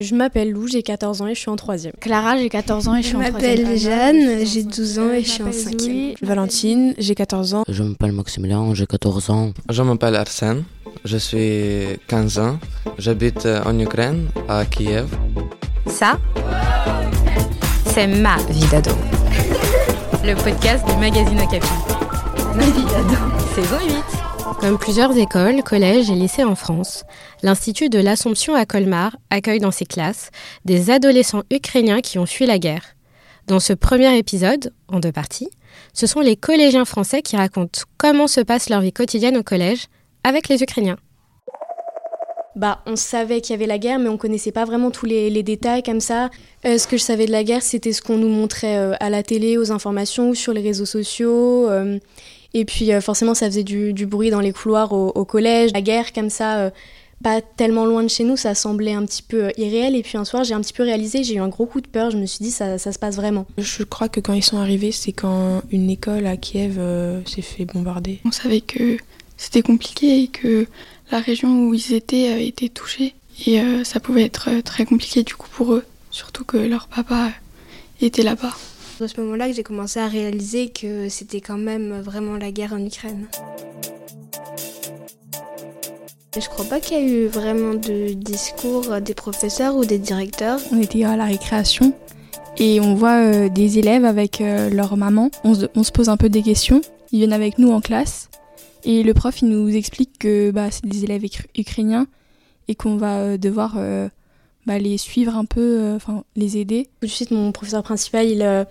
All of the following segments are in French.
Je m'appelle Lou, j'ai 14 ans et je suis en troisième. Clara, j'ai 14 ans et je suis en Je troisième. m'appelle Jeanne, j'ai 12 ans et je suis en cinquième. Valentine, j'ai 14 ans. Je m'appelle Maximilien, j'ai 14 ans. Je m'appelle Arsène, je suis 15 ans, j'habite en Ukraine, à Kiev. Ça, c'est ma vie d'ado. Le podcast du magazine Okapi. Ma vie d'ado. Saison 8. Comme plusieurs écoles, collèges et lycées en France, l'Institut de l'Assomption à Colmar accueille dans ses classes des adolescents ukrainiens qui ont fui la guerre. Dans ce premier épisode, en deux parties, ce sont les collégiens français qui racontent comment se passe leur vie quotidienne au collège avec les Ukrainiens. Bah, on savait qu'il y avait la guerre, mais on connaissait pas vraiment tous les, détails comme ça. Euh, ce que je savais de la guerre, c'était ce qu'on nous montrait euh, à la télé, aux informations, sur les réseaux sociaux. euh, et puis euh, forcément, ça faisait du, du bruit dans les couloirs au, au collège. La guerre, comme ça, euh, pas tellement loin de chez nous, ça semblait un petit peu euh, irréel. Et puis un soir, j'ai un petit peu réalisé, j'ai eu un gros coup de peur. Je me suis dit, ça, ça se passe vraiment. Je crois que quand ils sont arrivés, c'est quand une école à Kiev euh, s'est fait bombarder. On savait que c'était compliqué et que la région où ils étaient euh, était touchée. Et euh, ça pouvait être très compliqué du coup pour eux, surtout que leur papa était là-bas. À ce moment-là que j'ai commencé à réaliser que c'était quand même vraiment la guerre en Ukraine. Je crois pas qu'il y a eu vraiment de discours des professeurs ou des directeurs. On était à la récréation et on voit euh, des élèves avec euh, leur maman. On se, pose un peu des questions. Ils viennent avec nous en classe et le prof il nous explique que bah, c'est des élèves ukra- ukrainiens et qu'on va euh, devoir euh, bah, les suivre un peu, euh, enfin les aider. Tout de suite, mon professeur principal, il, euh,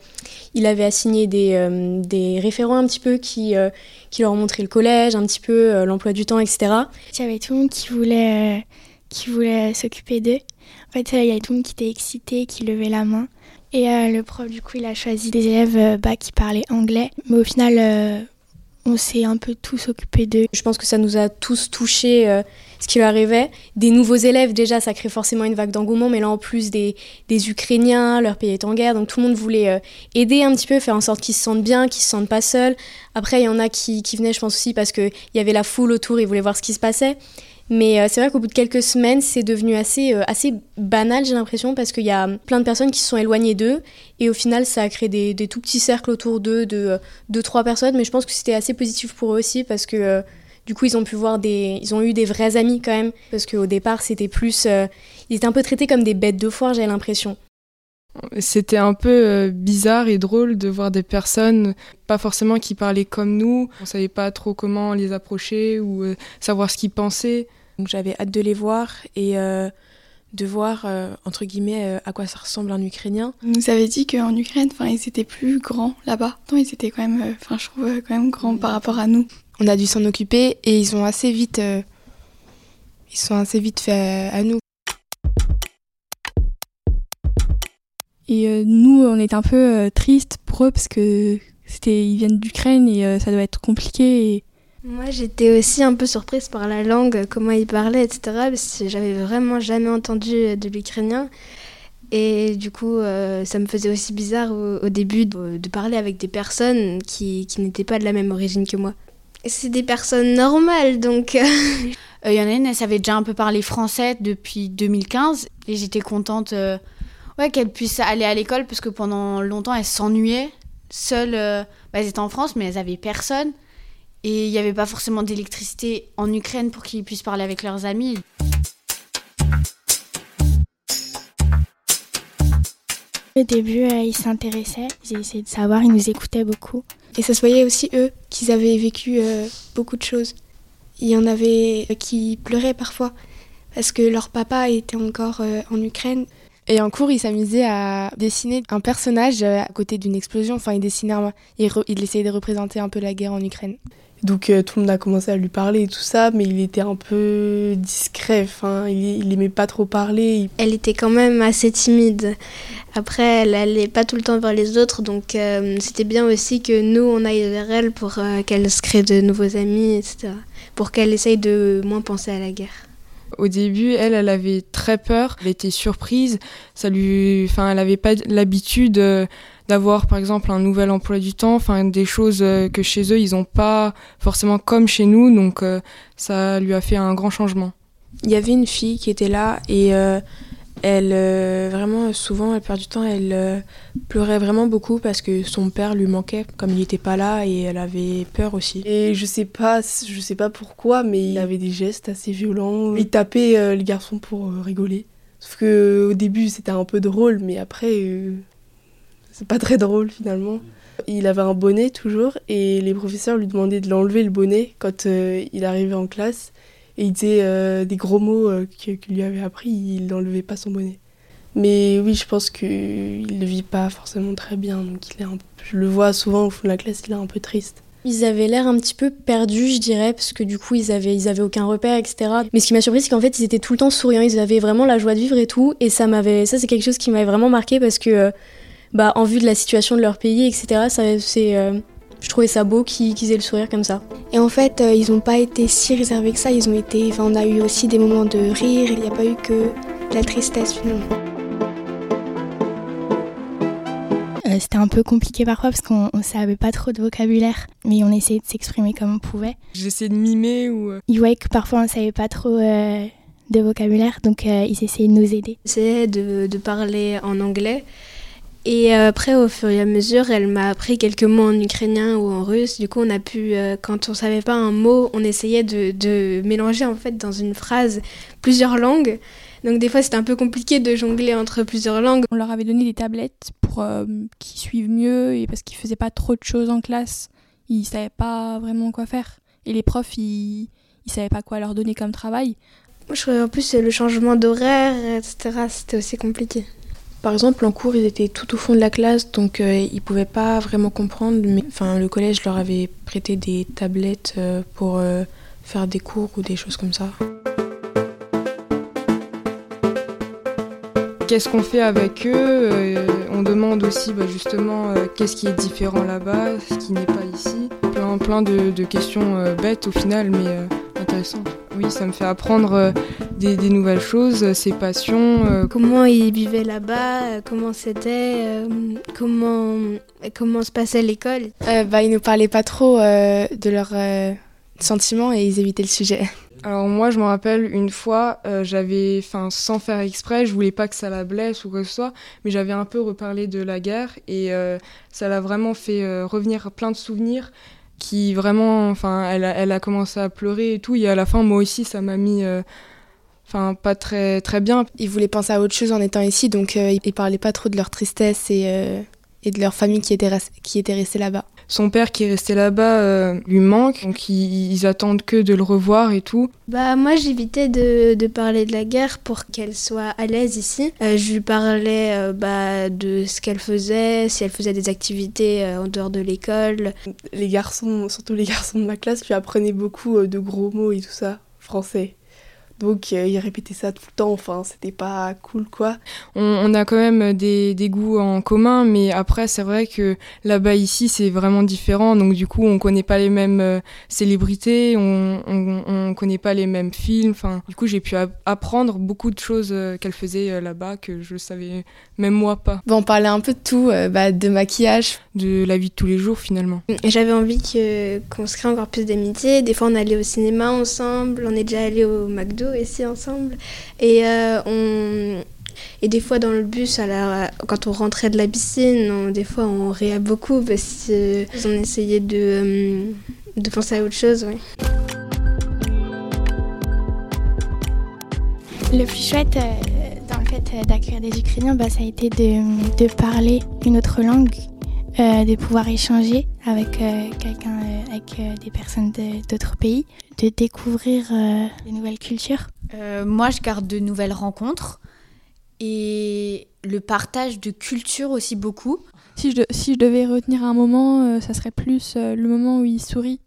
il avait assigné des, euh, des référents un petit peu qui, euh, qui leur montraient le collège, un petit peu euh, l'emploi du temps, etc. Il y avait tout le monde qui voulait, euh, qui voulait s'occuper d'eux. En fait, il y avait tout le monde qui était excité, qui levait la main. Et euh, le prof, du coup, il a choisi des élèves euh, bah, qui parlaient anglais. Mais au final, euh, on s'est un peu tous occupés d'eux. Je pense que ça nous a tous touché euh, ce qui leur arrivait. Des nouveaux élèves, déjà, ça crée forcément une vague d'engouement, mais là, en plus, des, Ukrainiens, leur pays est en guerre, donc tout le monde voulait euh, aider un petit peu, faire en sorte qu'ils se sentent bien, qu'ils se sentent pas seuls. Après, il y en a qui, qui venaient, je pense aussi, parce qu'il y avait la foule autour, ils voulaient voir ce qui se passait. Mais euh, c'est vrai qu'au bout de quelques semaines, c'est devenu assez, euh, assez banal, j'ai l'impression, parce qu'il y a plein de personnes qui se sont éloignées d'eux. Et au final, ça a créé des, tout petits cercles autour d'eux, de deux, trois personnes. Mais je pense que c'était assez positif pour eux aussi, parce que du coup, ils ont pu voir des. Ils ont eu des vrais amis quand même. Parce qu'au départ, c'était plus. euh, ils étaient un peu traités comme des bêtes de foire, j'ai l'impression. C'était un peu euh, bizarre et drôle de voir des personnes, pas forcément qui parlaient comme nous. On savait pas trop comment les approcher ou euh, savoir ce qu'ils pensaient. Donc j'avais hâte de les voir et euh, de voir, euh, entre guillemets, euh, à quoi ça ressemble un Ukrainien. On nous avait dit qu'en Ukraine, enfin, ils étaient plus grands là-bas. Non, ils étaient quand même, enfin, je trouve quand même grands par rapport à nous. On a dû s'en occuper et ils ont assez vite, euh, ils sont assez vite fait à nous. Et euh, nous, on est un peu euh, tristes pour eux parce que c'était, ils viennent d'Ukraine et euh, ça doit être compliqué. Et... Moi, j'étais aussi un peu surprise par la langue, comment ils parlaient, etc. Parce que j'avais vraiment jamais entendu de l'ukrainien. Et du coup, euh, ça me faisait aussi bizarre au, au début de, de parler avec des personnes qui, qui n'étaient pas de la même origine que moi. C'est des personnes normales, donc... Il y en a une, elle savait déjà un peu parler français depuis 2015 et j'étais contente euh, ouais, qu'elle puisse aller à l'école parce que pendant longtemps elle s'ennuyait. Seule, euh, bah, elles étaient en France mais elles avaient personne et il n'y avait pas forcément d'électricité en Ukraine pour qu'ils puissent parler avec leurs amis. Au début, euh, ils s'intéressaient, ils essayaient de savoir, ils nous écoutaient beaucoup. Et ça se voyait aussi eux qu'ils avaient vécu euh, beaucoup de choses. Il y en avait euh, qui pleuraient parfois parce que leur papa était encore en Ukraine. Et en cours, il s'amusait à dessiner un personnage à côté d'une explosion. Enfin, il dessinait, un- il, re- il essayait de représenter un peu la guerre en Ukraine. Donc euh, tout le monde a commencé à lui parler et tout ça, mais il était un peu discret. Enfin, il, il aimait pas trop parler. Elle était quand même assez timide. Après, elle allait pas tout le temps vers les autres, donc euh, c'était bien aussi que nous, on aille vers elle pour euh, qu'elle se crée de nouveaux amis, etc. Pour qu'elle essaye de moins penser à la guerre. Au début, elle, elle avait très peur. Elle était surprise. Ça lui, enfin, elle avait pas l'habitude euh, d'avoir, par exemple, un nouvel emploi du temps. Enfin, des choses euh, que chez eux, ils ont pas forcément comme chez nous. Donc, euh, ça lui a fait un grand changement. Il y avait une fille qui était là et Elle, euh, vraiment, souvent, elle perd du temps, elle euh, pleurait vraiment beaucoup parce que son père lui manquait, comme il n'était pas là, et elle avait peur aussi. Et je sais pas, je sais pas pourquoi, mais il avait des gestes assez violents. Il tapait euh, les garçons pour rigoler. Sauf que au début, c'était un peu drôle, mais après, c'est pas très drôle finalement. Il avait un bonnet toujours, et les professeurs lui demandaient de l'enlever le bonnet quand il arrivait en classe et il disait euh, des gros mots euh, qu'il lui avait appris, il n'enlevait pas son bonnet. Mais oui, je pense qu'il ne vit pas forcément très bien. Donc il est je le vois souvent au fond de la classe, il est un peu triste. Ils avaient l'air un petit peu perdus, je dirais, parce que du coup, ils avaient, ils avaient aucun repère, etc. Mais ce qui m'a surpris, c'est qu'en fait, ils étaient tout le temps souriants, ils avaient vraiment la joie de vivre et tout. Et ça m'avait, ça, c'est quelque chose qui m'avait vraiment marqué parce que, euh, bah, en vue de la situation de leur pays, etc., ça, c'est, je trouvais ça beau qu'ils aient le sourire comme ça. Et en fait, euh, ils n'ont pas été si réservés que ça. Ils ont été, on a eu aussi des moments de rire. Il n'y a pas eu que de la tristesse finalement. Euh, c'était un peu compliqué parfois parce qu'on ne savait pas trop de vocabulaire, mais on essayait de s'exprimer comme on pouvait. J'essayais de mimer ou. Euh, ils voyaient que parfois on ne savait pas trop de vocabulaire, donc ils essayaient de nous aider. J'essayais de, de parler en anglais et euh, après, au fur et à mesure, elle m'a appris quelques mots en ukrainien ou en russe. Du coup, on a pu, euh, quand on savait pas un mot, on essayait de, de, mélanger en fait dans une phrase plusieurs langues. Donc des fois, c'était un peu compliqué de jongler entre plusieurs langues. On leur avait donné des tablettes pour euh, qu'ils suivent mieux et parce qu'ils faisaient pas trop de choses en classe, ils savaient pas vraiment quoi faire. Et les profs, ils, ils savaient pas quoi leur donner comme travail. Moi, je trouvais en plus le changement d'horaire, etc. C'était aussi compliqué. Par exemple, en cours, ils étaient tout au fond de la classe, donc euh, ils ne pouvaient pas vraiment comprendre. Mais enfin, le collège leur avait prêté des tablettes euh, pour euh, faire des cours ou des choses comme ça. Qu'est-ce qu'on fait avec eux On demande aussi bah, justement qu'est-ce qui est différent là-bas, ce qui n'est pas ici. Plein, plein de, de questions bêtes au final, mais intéressantes. Oui, ça me fait apprendre des, nouvelles choses, ses passions. Euh. Comment ils vivaient là-bas, euh, comment c'était, euh, comment, comment se passait l'école. bah, ils ne parlaient pas trop de leurs sentiments et ils évitaient le sujet. Alors moi, je me rappelle une fois, j'avais, enfin, sans faire exprès, je voulais pas que ça la blesse ou quoi que ce soit, mais j'avais un peu reparlé de la guerre et ça l'a vraiment fait revenir plein de souvenirs qui vraiment, enfin, elle a, elle a commencé à pleurer et tout. Et à la fin, moi aussi, ça m'a mis enfin pas très très bien. Ils voulaient penser à autre chose en étant ici, donc euh, ils parlaient pas trop de leur tristesse et, euh, et de leur famille qui était, qui était restée là-bas. Son père qui est resté là-bas euh, lui manque, donc ils, attendent que de le revoir et tout. Bah moi j'évitais de, de, parler de la guerre pour qu'elle soit à l'aise ici. je lui parlais bah, de ce qu'elle faisait, si elle faisait des activités en dehors de l'école. Les garçons, surtout les garçons de ma classe, lui apprenaient beaucoup de gros mots et tout ça, français. Donc euh, il répétait ça tout le temps, enfin c'était pas cool quoi. On, a quand même des, des, goûts en commun, mais après c'est vrai que là-bas ici c'est vraiment différent, donc du coup on connaît pas les mêmes euh, célébrités, on, on, on, connaît pas les mêmes films, enfin du coup j'ai pu apprendre beaucoup de choses euh, qu'elle faisait là-bas que je savais même moi pas. Bon on parlait un peu de tout, bah, de maquillage. De la vie de tous les jours finalement. J'avais envie qu'on se crée encore plus d'amitié, des fois on allait au cinéma ensemble, on est déjà allé au McDo ici ensemble. Et, euh, on... et des fois dans le bus, à quand on rentrait de la piscine, des fois on riait beaucoup parce qu'on essayait de, euh, de penser à autre chose. Le plus chouette euh, d'accueillir des Ukrainiens, bah, ça a été de, de parler une autre langue de pouvoir échanger avec quelqu'un, avec des personnes d'autres pays, de découvrir des nouvelles cultures? moi, je garde de nouvelles rencontres et le partage de culture aussi beaucoup. Si je, si je devais retenir un moment, ça serait plus le moment où il sourit.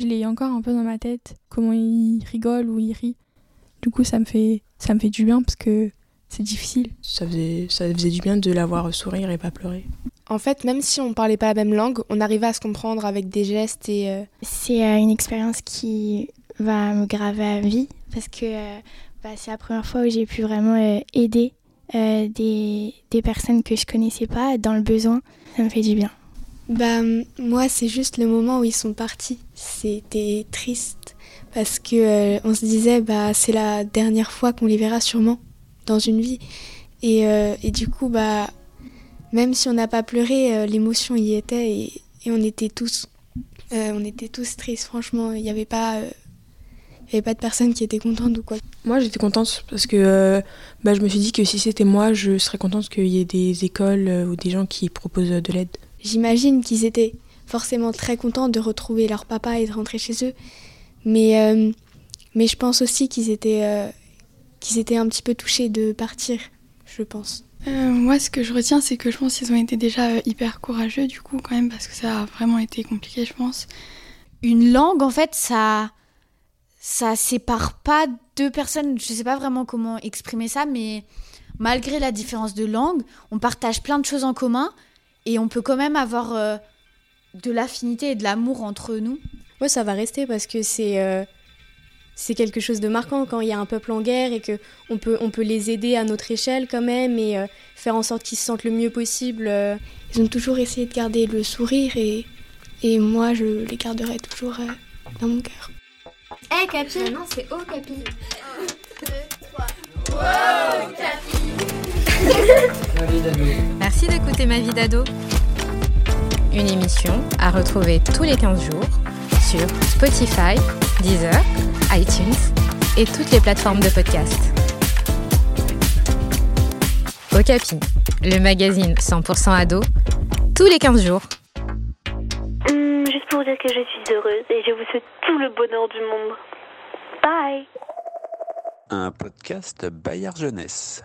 Je l'ai encore un peu dans ma tête, comment il rigole ou il rit. Du coup, ça me fait, ça me fait du bien parce que c'est difficile. Ça faisait, ça faisait du bien de la voir sourire et pas pleurer. En fait, même si on parlait pas la même langue, on arrivait à se comprendre avec des gestes et. Euh, c'est euh, une expérience qui va me graver à vie parce que euh, bah, c'est la première fois où j'ai pu vraiment aider des, des, personnes que je connaissais pas dans le besoin. Ça me fait du bien. Bah moi, c'est juste le moment où ils sont partis. C'était triste parce que on se disait bah c'est la dernière fois qu'on les verra sûrement dans une vie. Et, et du coup, bah, même si on n'a pas pleuré, l'émotion y était et, et, on était tous, on était tous tristes. Franchement, il n'y avait pas il n'y avait pas de personne qui était contente ou quoi. Moi, j'étais contente parce que euh, bah, je me suis dit que si c'était moi, je serais contente qu'il y ait des écoles euh, ou des gens qui proposent de l'aide. J'imagine qu'ils étaient forcément très contents de retrouver leur papa et de rentrer chez eux. Mais, euh, mais je pense aussi qu'ils étaient, qu'ils étaient un petit peu touchés de partir, je pense. Moi, ce que je retiens, c'est que je pense qu'ils ont été déjà hyper courageux, du coup, quand même, parce que ça a vraiment été compliqué, je pense. Une langue, en fait, ça ça sépare pas deux personnes. Je sais pas vraiment comment exprimer ça, mais malgré la différence de langue, on partage plein de choses en commun et on peut quand même avoir euh, de l'affinité et de l'amour entre nous. Ouais, ça va rester parce que c'est euh, c'est quelque chose de marquant quand il y a un peuple en guerre et que on peut on peut les aider à notre échelle quand même et euh, faire en sorte qu'ils se sentent le mieux possible. Ils ont toujours essayé de garder le sourire et et moi je les garderai toujours dans mon cœur. Eh hey, Capi Non, c'est Oh Capi. 1, 2, 3. Wow, Capi Merci d'écouter Ma vie d'ado. Une émission à retrouver tous les 15 jours sur Spotify, Deezer, iTunes et toutes les plateformes de podcast. Okapi, le magazine 100% ado, tous les 15 jours pour dire que je suis heureuse et je vous souhaite tout le bonheur du monde. Bye Un podcast Bayard Jeunesse.